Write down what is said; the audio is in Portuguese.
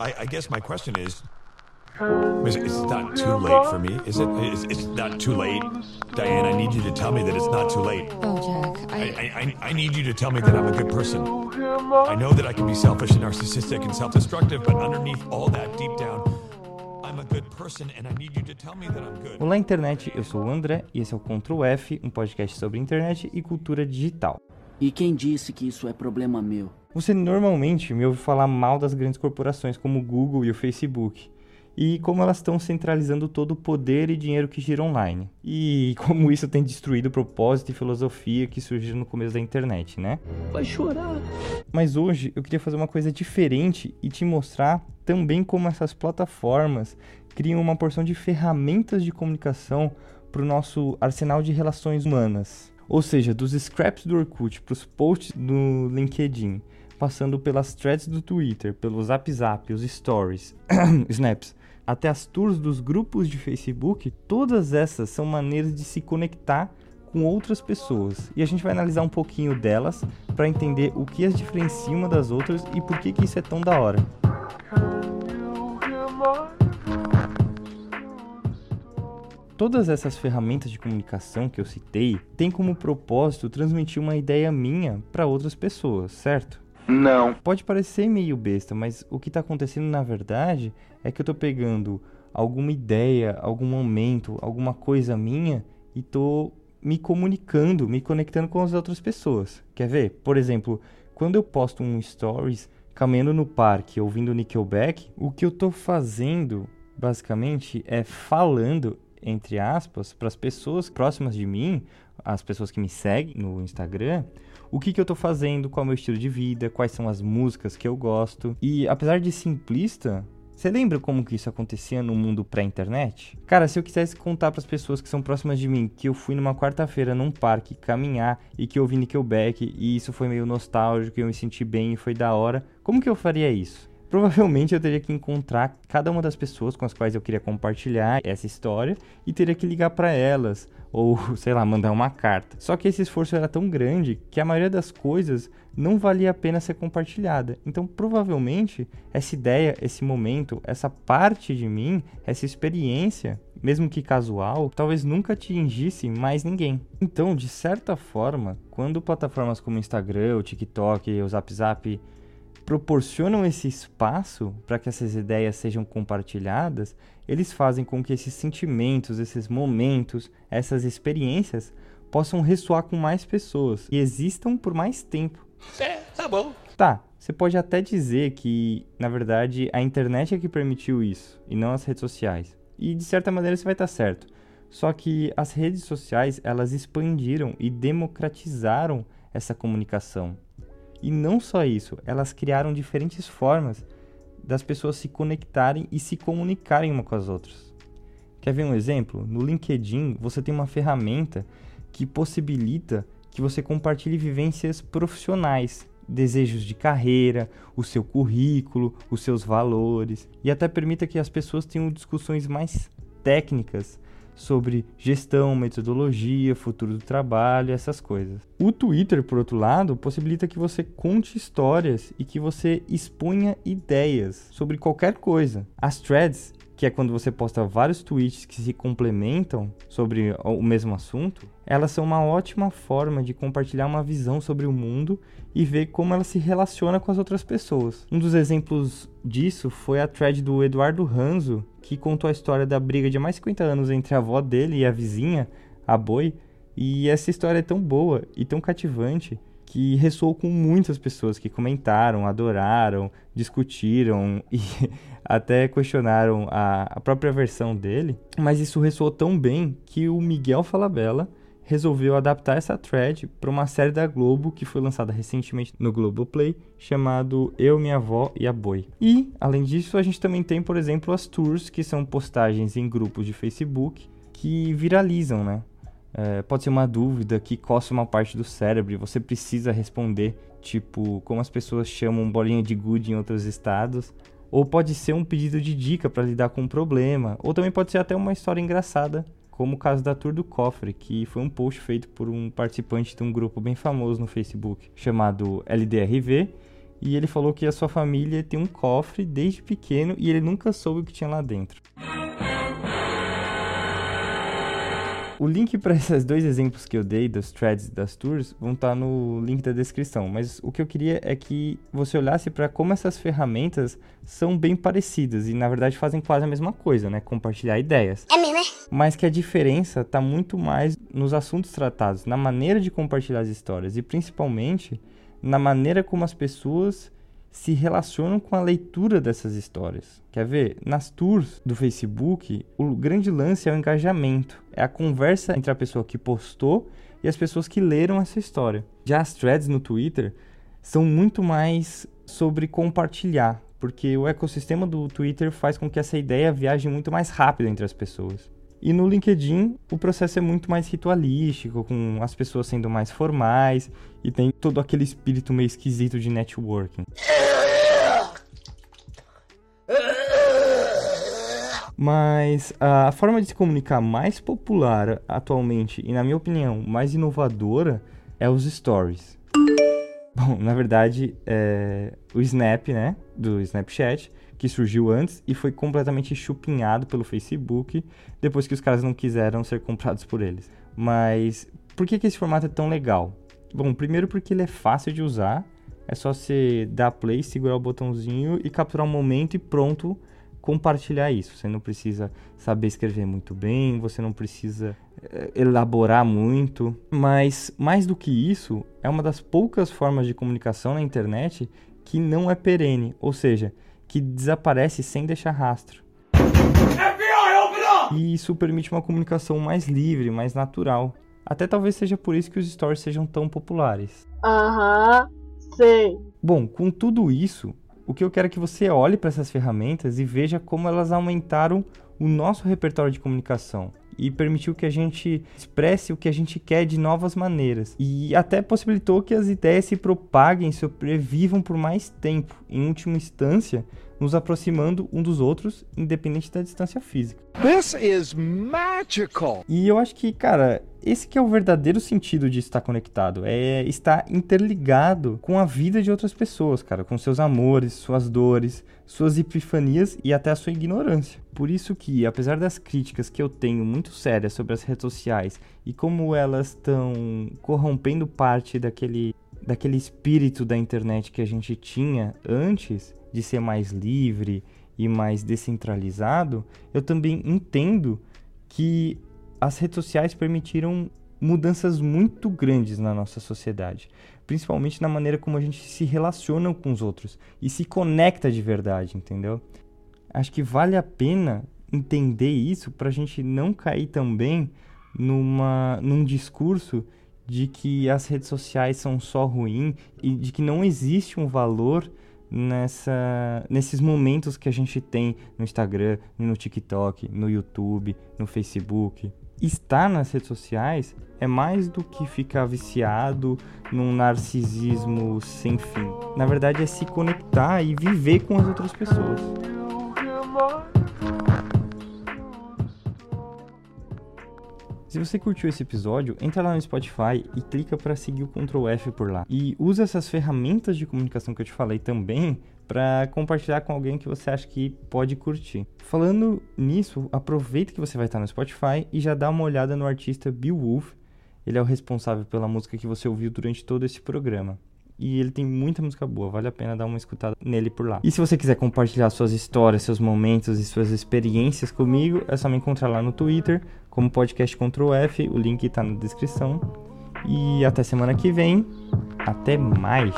I, I guess my question is, is it- it's not too late for me, is it? It's, it's not too late, Diane. I need you to tell me that it's not too late. Oh, Jack, I, I. I, I- I need you to tell me that I'm a good person. I know that I can be selfish and narcissistic and self-destructive, but underneath all that, deep down, I'm a good person, and I need you to tell me that I'm good. Olá, internet. Eu sou o André e esse é o Ctrl F, um podcast sobre internet e cultura digital. E quem disse que isso é problema meu? Você normalmente me ouve falar mal das grandes corporações como o Google e o Facebook. E como elas estão centralizando todo o poder e dinheiro que gira online. E como isso tem destruído o propósito e filosofia que surgiram no começo da internet, né? Vai chorar. Mas hoje eu queria fazer uma coisa diferente e te mostrar também como essas plataformas criam uma porção de ferramentas de comunicação para o nosso arsenal de relações humanas. Ou seja, dos scraps do Orkut para os posts do LinkedIn, passando pelas threads do Twitter, pelo Zap Zap, os stories, snaps, até as tours dos grupos de Facebook, todas essas são maneiras de se conectar com outras pessoas. E a gente vai analisar um pouquinho delas para entender o que as diferencia uma das outras e por que, que isso é tão da hora. Todas essas ferramentas de comunicação que eu citei têm como propósito transmitir uma ideia minha para outras pessoas, certo? Não. Pode parecer meio besta, mas o que está acontecendo na verdade é que eu estou pegando alguma ideia, algum momento, alguma coisa minha e estou me comunicando, me conectando com as outras pessoas. Quer ver? Por exemplo, quando eu posto um stories caminhando no parque ouvindo Nickelback, o que eu estou fazendo basicamente é falando entre aspas para as pessoas próximas de mim, as pessoas que me seguem no Instagram, o que, que eu tô fazendo, qual é o meu estilo de vida, quais são as músicas que eu gosto. E apesar de simplista, você lembra como que isso acontecia no mundo pré-internet? Cara, se eu quisesse contar para as pessoas que são próximas de mim que eu fui numa quarta-feira num parque caminhar e que eu ouvi Nickelback e isso foi meio nostálgico, e eu me senti bem e foi da hora, como que eu faria isso? Provavelmente eu teria que encontrar cada uma das pessoas com as quais eu queria compartilhar essa história e teria que ligar para elas ou, sei lá, mandar uma carta. Só que esse esforço era tão grande que a maioria das coisas não valia a pena ser compartilhada. Então, provavelmente, essa ideia, esse momento, essa parte de mim, essa experiência, mesmo que casual, talvez nunca atingisse mais ninguém. Então, de certa forma, quando plataformas como Instagram, o TikTok, o Zap Zap proporcionam esse espaço para que essas ideias sejam compartilhadas, eles fazem com que esses sentimentos, esses momentos, essas experiências possam ressoar com mais pessoas e existam por mais tempo. É, tá bom. Tá, você pode até dizer que, na verdade, a internet é que permitiu isso e não as redes sociais. E de certa maneira você vai estar certo. Só que as redes sociais, elas expandiram e democratizaram essa comunicação. E não só isso, elas criaram diferentes formas das pessoas se conectarem e se comunicarem uma com as outras. Quer ver um exemplo? No LinkedIn, você tem uma ferramenta que possibilita que você compartilhe vivências profissionais, desejos de carreira, o seu currículo, os seus valores, e até permita que as pessoas tenham discussões mais técnicas sobre gestão, metodologia, futuro do trabalho, essas coisas. O Twitter, por outro lado, possibilita que você conte histórias e que você exponha ideias sobre qualquer coisa. As threads, que é quando você posta vários tweets que se complementam sobre o mesmo assunto, elas são uma ótima forma de compartilhar uma visão sobre o mundo e ver como ela se relaciona com as outras pessoas. Um dos exemplos disso foi a thread do Eduardo Ranzo, que contou a história da briga de mais 50 anos entre a avó dele e a vizinha, a Boi, e essa história é tão boa e tão cativante que ressoou com muitas pessoas que comentaram, adoraram, discutiram e até questionaram a, a própria versão dele. Mas isso ressoou tão bem que o Miguel Falabella resolveu adaptar essa thread para uma série da Globo que foi lançada recentemente no Globoplay, chamado Eu, Minha Avó e a Boi. E, além disso, a gente também tem, por exemplo, as tours, que são postagens em grupos de Facebook que viralizam, né? É, pode ser uma dúvida que coça uma parte do cérebro e você precisa responder, tipo, como as pessoas chamam bolinha de gude em outros estados. Ou pode ser um pedido de dica para lidar com um problema. Ou também pode ser até uma história engraçada, como o caso da Tour do Cofre, que foi um post feito por um participante de um grupo bem famoso no Facebook chamado LDRV. e ele falou que a sua família tem um cofre desde pequeno e ele nunca soube o que tinha lá dentro. O link para esses dois exemplos que eu dei, dos threads e das tours, vão estar tá no link da descrição. Mas o que eu queria é que você olhasse para como essas ferramentas são bem parecidas e, na verdade, fazem quase a mesma coisa, né? Compartilhar ideias. É mesmo, é? Mas que a diferença está muito mais nos assuntos tratados, na maneira de compartilhar as histórias e, principalmente, na maneira como as pessoas se relacionam com a leitura dessas histórias. Quer ver? Nas tours do Facebook, o grande lance é o engajamento, é a conversa entre a pessoa que postou e as pessoas que leram essa história. Já as threads no Twitter são muito mais sobre compartilhar, porque o ecossistema do Twitter faz com que essa ideia viaje muito mais rápido entre as pessoas. E no LinkedIn, o processo é muito mais ritualístico, com as pessoas sendo mais formais e tem todo aquele espírito meio esquisito de networking. Mas a forma de se comunicar mais popular atualmente e, na minha opinião, mais inovadora é os stories. Bom, na verdade, é o Snap, né, do Snapchat, que surgiu antes e foi completamente chupinhado pelo Facebook depois que os caras não quiseram ser comprados por eles. Mas por que, que esse formato é tão legal? Bom, primeiro porque ele é fácil de usar, é só você dar play, segurar o botãozinho e capturar um momento e pronto, compartilhar isso. Você não precisa saber escrever muito bem, você não precisa eh, elaborar muito, mas mais do que isso, é uma das poucas formas de comunicação na internet que não é perene, ou seja, que desaparece sem deixar rastro. E isso permite uma comunicação mais livre, mais natural. Até talvez seja por isso que os stories sejam tão populares. Aham, sei. Bom, com tudo isso, o que eu quero é que você olhe para essas ferramentas e veja como elas aumentaram o nosso repertório de comunicação e permitiu que a gente expresse o que a gente quer de novas maneiras. E até possibilitou que as ideias se propaguem, sobrevivam por mais tempo, em última instância, nos aproximando um dos outros, independente da distância física. This is magical. E eu acho que, cara, esse que é o verdadeiro sentido de estar conectado, é estar interligado com a vida de outras pessoas, cara, com seus amores, suas dores, suas epifanias e até a sua ignorância. Por isso que, apesar das críticas que eu tenho muito sérias sobre as redes sociais e como elas estão corrompendo parte daquele daquele espírito da internet que a gente tinha antes, de ser mais livre e mais descentralizado, eu também entendo que as redes sociais permitiram mudanças muito grandes na nossa sociedade, principalmente na maneira como a gente se relaciona com os outros e se conecta de verdade, entendeu? Acho que vale a pena entender isso para a gente não cair também numa, num discurso de que as redes sociais são só ruins e de que não existe um valor nessa, nesses momentos que a gente tem no Instagram, no TikTok, no YouTube, no Facebook. Estar nas redes sociais é mais do que ficar viciado num narcisismo sem fim. Na verdade, é se conectar e viver com as outras pessoas. Se você curtiu esse episódio, entra lá no Spotify e clica para seguir o Ctrl F por lá. E usa essas ferramentas de comunicação que eu te falei também para compartilhar com alguém que você acha que pode curtir. Falando nisso, aproveita que você vai estar no Spotify e já dá uma olhada no artista Bill Wolf. Ele é o responsável pela música que você ouviu durante todo esse programa e ele tem muita música boa, vale a pena dar uma escutada nele por lá. E se você quiser compartilhar suas histórias, seus momentos e suas experiências comigo, é só me encontrar lá no Twitter, como podcast Ctrl F, o link está na descrição. E até semana que vem. Até mais.